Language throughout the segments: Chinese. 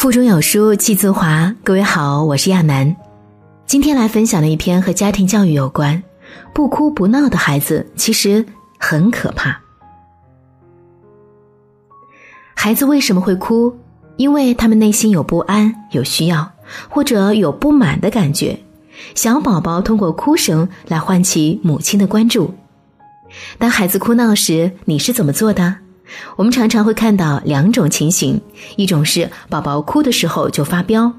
腹中有书气自华。各位好，我是亚楠。今天来分享的一篇和家庭教育有关。不哭不闹的孩子其实很可怕。孩子为什么会哭？因为他们内心有不安、有需要，或者有不满的感觉。小宝宝通过哭声来唤起母亲的关注。当孩子哭闹时，你是怎么做的？我们常常会看到两种情形：一种是宝宝哭的时候就发飙，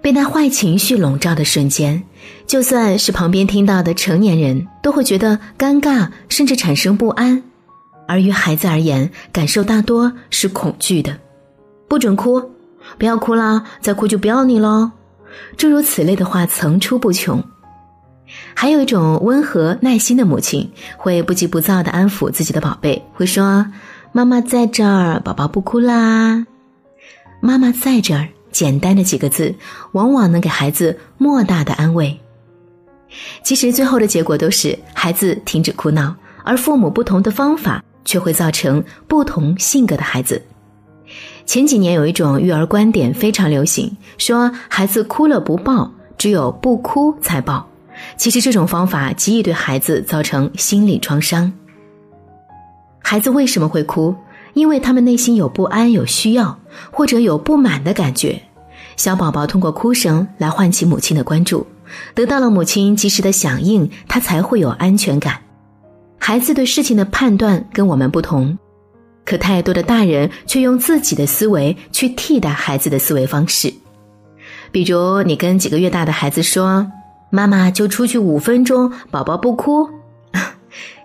被那坏情绪笼罩的瞬间，就算是旁边听到的成年人都会觉得尴尬，甚至产生不安；而于孩子而言，感受大多是恐惧的。不准哭，不要哭啦，再哭就不要你喽。诸如此类的话层出不穷。还有一种温和耐心的母亲，会不急不躁地安抚自己的宝贝，会说。妈妈在这儿，宝宝不哭啦。妈妈在这儿，简单的几个字，往往能给孩子莫大的安慰。其实最后的结果都是孩子停止哭闹，而父母不同的方法却会造成不同性格的孩子。前几年有一种育儿观点非常流行，说孩子哭了不抱，只有不哭才抱。其实这种方法极易对孩子造成心理创伤。孩子为什么会哭？因为他们内心有不安、有需要，或者有不满的感觉。小宝宝通过哭声来唤起母亲的关注，得到了母亲及时的响应，他才会有安全感。孩子对事情的判断跟我们不同，可太多的大人却用自己的思维去替代孩子的思维方式。比如，你跟几个月大的孩子说：“妈妈就出去五分钟，宝宝不哭。”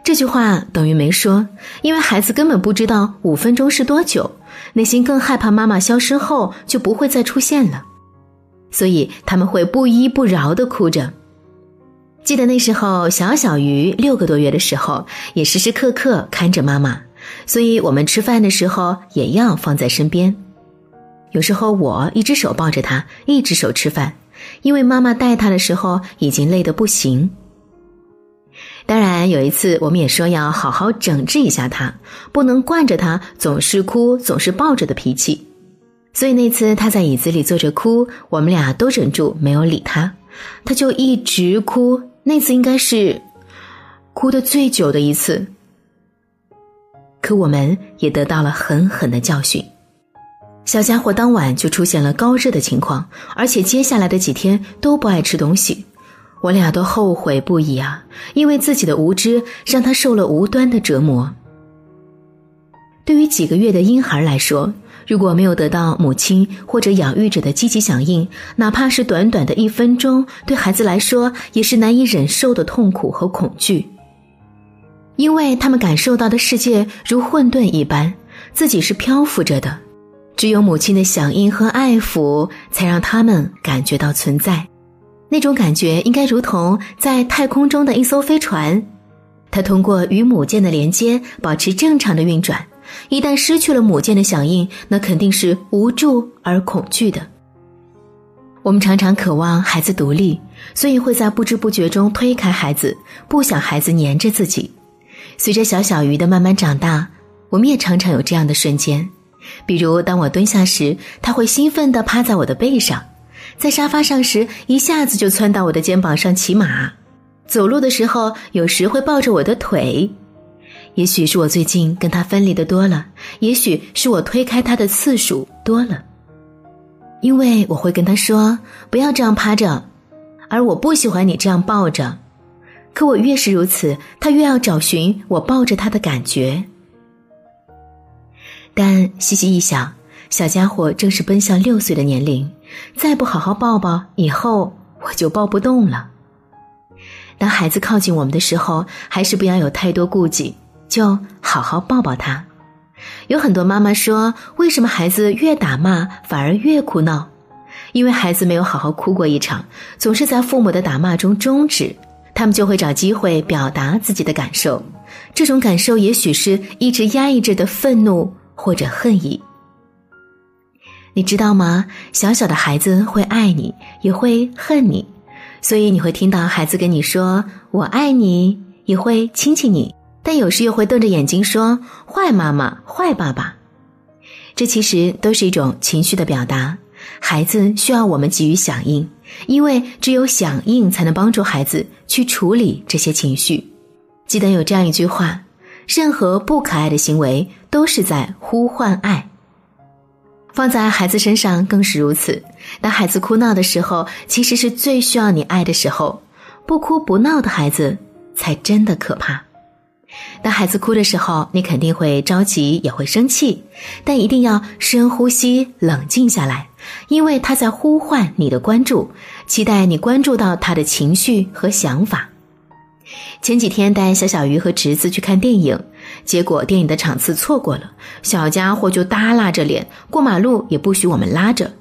这句话等于没说，因为孩子根本不知道五分钟是多久，内心更害怕妈妈消失后就不会再出现了，所以他们会不依不饶的哭着。记得那时候小小鱼六个多月的时候，也时时刻刻看着妈妈，所以我们吃饭的时候也要放在身边。有时候我一只手抱着他，一只手吃饭，因为妈妈带他的时候已经累得不行。当然，有一次我们也说要好好整治一下他，不能惯着他总是哭、总是抱着的脾气。所以那次他在椅子里坐着哭，我们俩都忍住没有理他，他就一直哭。那次应该是哭的最久的一次。可我们也得到了狠狠的教训。小家伙当晚就出现了高热的情况，而且接下来的几天都不爱吃东西。我俩都后悔不已啊！因为自己的无知，让他受了无端的折磨。对于几个月的婴孩来说，如果没有得到母亲或者养育者的积极响应，哪怕是短短的一分钟，对孩子来说也是难以忍受的痛苦和恐惧。因为他们感受到的世界如混沌一般，自己是漂浮着的，只有母亲的响应和爱抚，才让他们感觉到存在。那种感觉应该如同在太空中的一艘飞船，它通过与母舰的连接保持正常的运转。一旦失去了母舰的响应，那肯定是无助而恐惧的。我们常常渴望孩子独立，所以会在不知不觉中推开孩子，不想孩子黏着自己。随着小小鱼的慢慢长大，我们也常常有这样的瞬间，比如当我蹲下时，他会兴奋地趴在我的背上。在沙发上时，一下子就窜到我的肩膀上骑马；走路的时候，有时会抱着我的腿。也许是我最近跟他分离的多了，也许是我推开他的次数多了。因为我会跟他说：“不要这样趴着。”而我不喜欢你这样抱着。可我越是如此，他越要找寻我抱着他的感觉。但细细一想，小家伙正是奔向六岁的年龄。再不好好抱抱，以后我就抱不动了。当孩子靠近我们的时候，还是不要有太多顾忌，就好好抱抱他。有很多妈妈说，为什么孩子越打骂反而越哭闹？因为孩子没有好好哭过一场，总是在父母的打骂中终止，他们就会找机会表达自己的感受。这种感受也许是一直压抑着的愤怒或者恨意。你知道吗？小小的孩子会爱你，也会恨你，所以你会听到孩子跟你说“我爱你”，也会亲亲你，但有时又会瞪着眼睛说“坏妈妈”“坏爸爸”。这其实都是一种情绪的表达。孩子需要我们给予响应，因为只有响应才能帮助孩子去处理这些情绪。记得有这样一句话：任何不可爱的行为都是在呼唤爱。放在孩子身上更是如此。当孩子哭闹的时候，其实是最需要你爱的时候。不哭不闹的孩子才真的可怕。当孩子哭的时候，你肯定会着急，也会生气，但一定要深呼吸，冷静下来，因为他在呼唤你的关注，期待你关注到他的情绪和想法。前几天带小小鱼和侄子去看电影，结果电影的场次错过了，小家伙就耷拉着脸过马路，也不许我们拉着，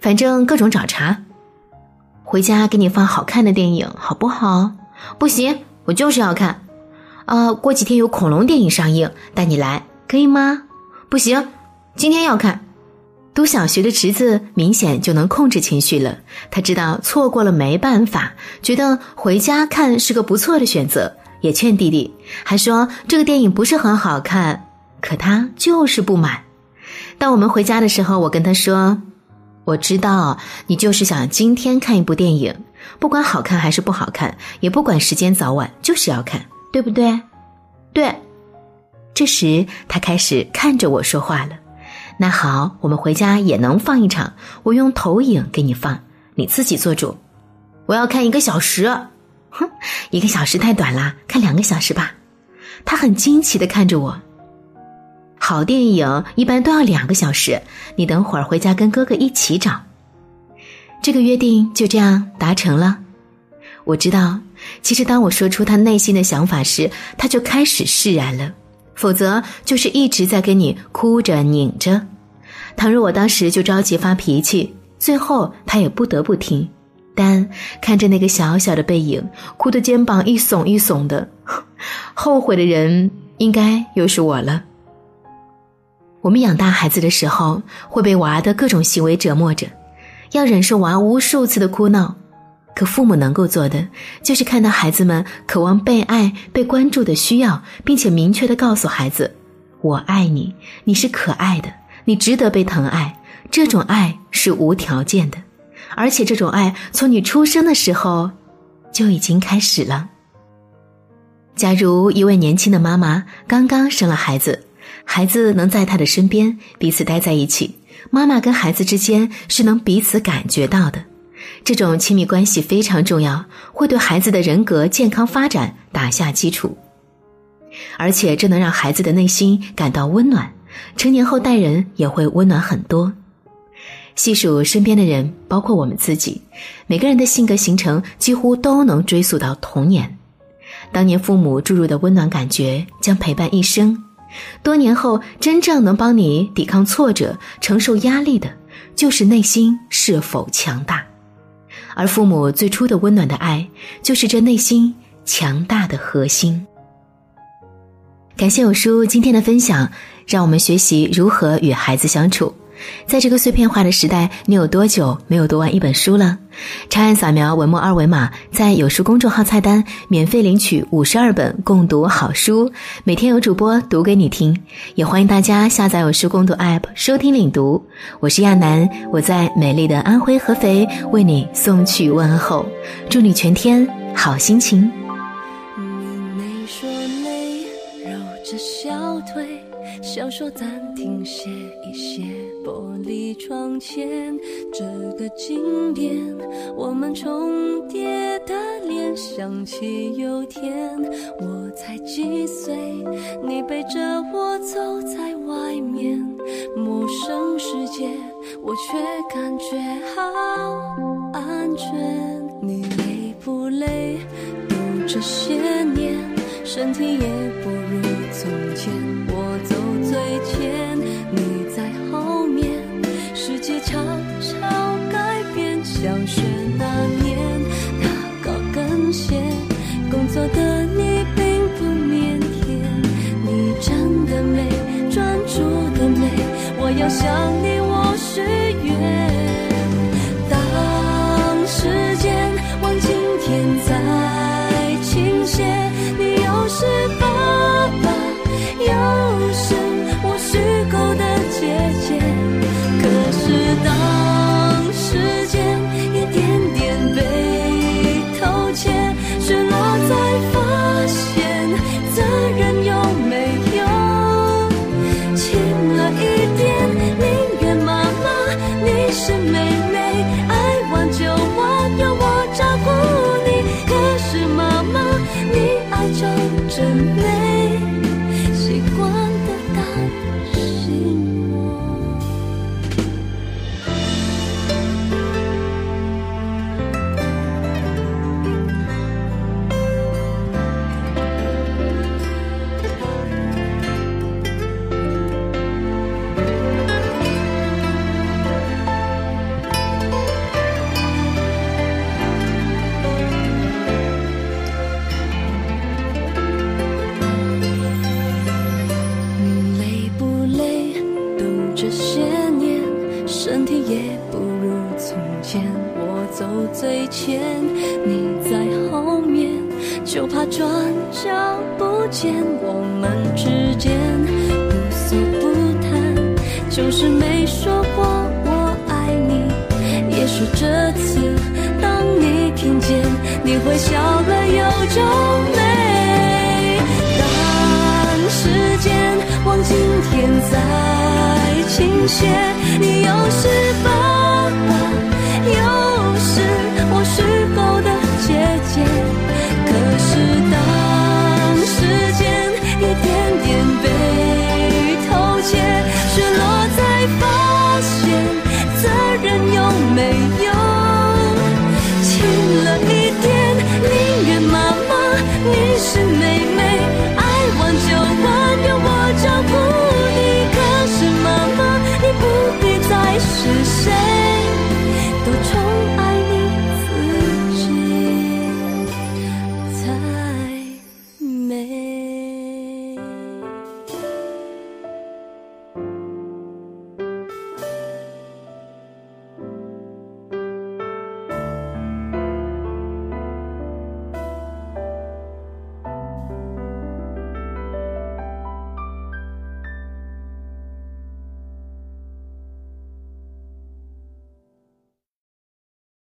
反正各种找茬。回家给你放好看的电影好不好？不行，我就是要看。呃，过几天有恐龙电影上映，带你来可以吗？不行，今天要看。读小学的侄子明显就能控制情绪了，他知道错过了没办法，觉得回家看是个不错的选择，也劝弟弟，还说这个电影不是很好看，可他就是不买。当我们回家的时候，我跟他说：“我知道你就是想今天看一部电影，不管好看还是不好看，也不管时间早晚，就是要看，对不对？”对。这时他开始看着我说话了。那好，我们回家也能放一场。我用投影给你放，你自己做主。我要看一个小时，哼，一个小时太短啦，看两个小时吧。他很惊奇的看着我。好电影一般都要两个小时，你等会儿回家跟哥哥一起找。这个约定就这样达成了。我知道，其实当我说出他内心的想法时，他就开始释然了。否则就是一直在跟你哭着拧着。倘若我当时就着急发脾气，最后他也不得不听。但看着那个小小的背影，哭的肩膀一耸一耸的，后悔的人应该又是我了。我们养大孩子的时候，会被娃的各种行为折磨着，要忍受娃无数次的哭闹。可父母能够做的，就是看到孩子们渴望被爱、被关注的需要，并且明确的告诉孩子：“我爱你，你是可爱的，你值得被疼爱。”这种爱是无条件的，而且这种爱从你出生的时候就已经开始了。假如一位年轻的妈妈刚刚生了孩子，孩子能在她的身边，彼此待在一起，妈妈跟孩子之间是能彼此感觉到的。这种亲密关系非常重要，会对孩子的人格健康发展打下基础，而且这能让孩子的内心感到温暖，成年后待人也会温暖很多。细数身边的人，包括我们自己，每个人的性格形成几乎都能追溯到童年，当年父母注入的温暖感觉将陪伴一生，多年后真正能帮你抵抗挫折、承受压力的，就是内心是否强大。而父母最初的温暖的爱，就是这内心强大的核心。感谢我叔今天的分享，让我们学习如何与孩子相处。在这个碎片化的时代，你有多久没有读完一本书了？长按扫描文末二维码，在有书公众号菜单免费领取五十二本共读好书，每天有主播读给你听。也欢迎大家下载有书共读 App 收听领读。我是亚楠，我在美丽的安徽合肥为你送去问候，祝你全天好心情。小说暂停，歇一歇。玻璃窗前，这个经典，我们重叠的脸，想起有天我才几岁，你背着我走在外面，陌生世界，我却感觉好安全。你累不累？都这些年，身体也做的你并不腼腆。你真的美，专注的美，我要向这些年，身体也不如从前。我走最前，你在后面，就怕转角不见我们之间。不诉不谈，就是没说过我爱你。也许这次，当你听见，你会笑了又些，你又是爸爸，又是我虚构的姐姐。可是当时间一点点被偷窃，失落才发现责任有没有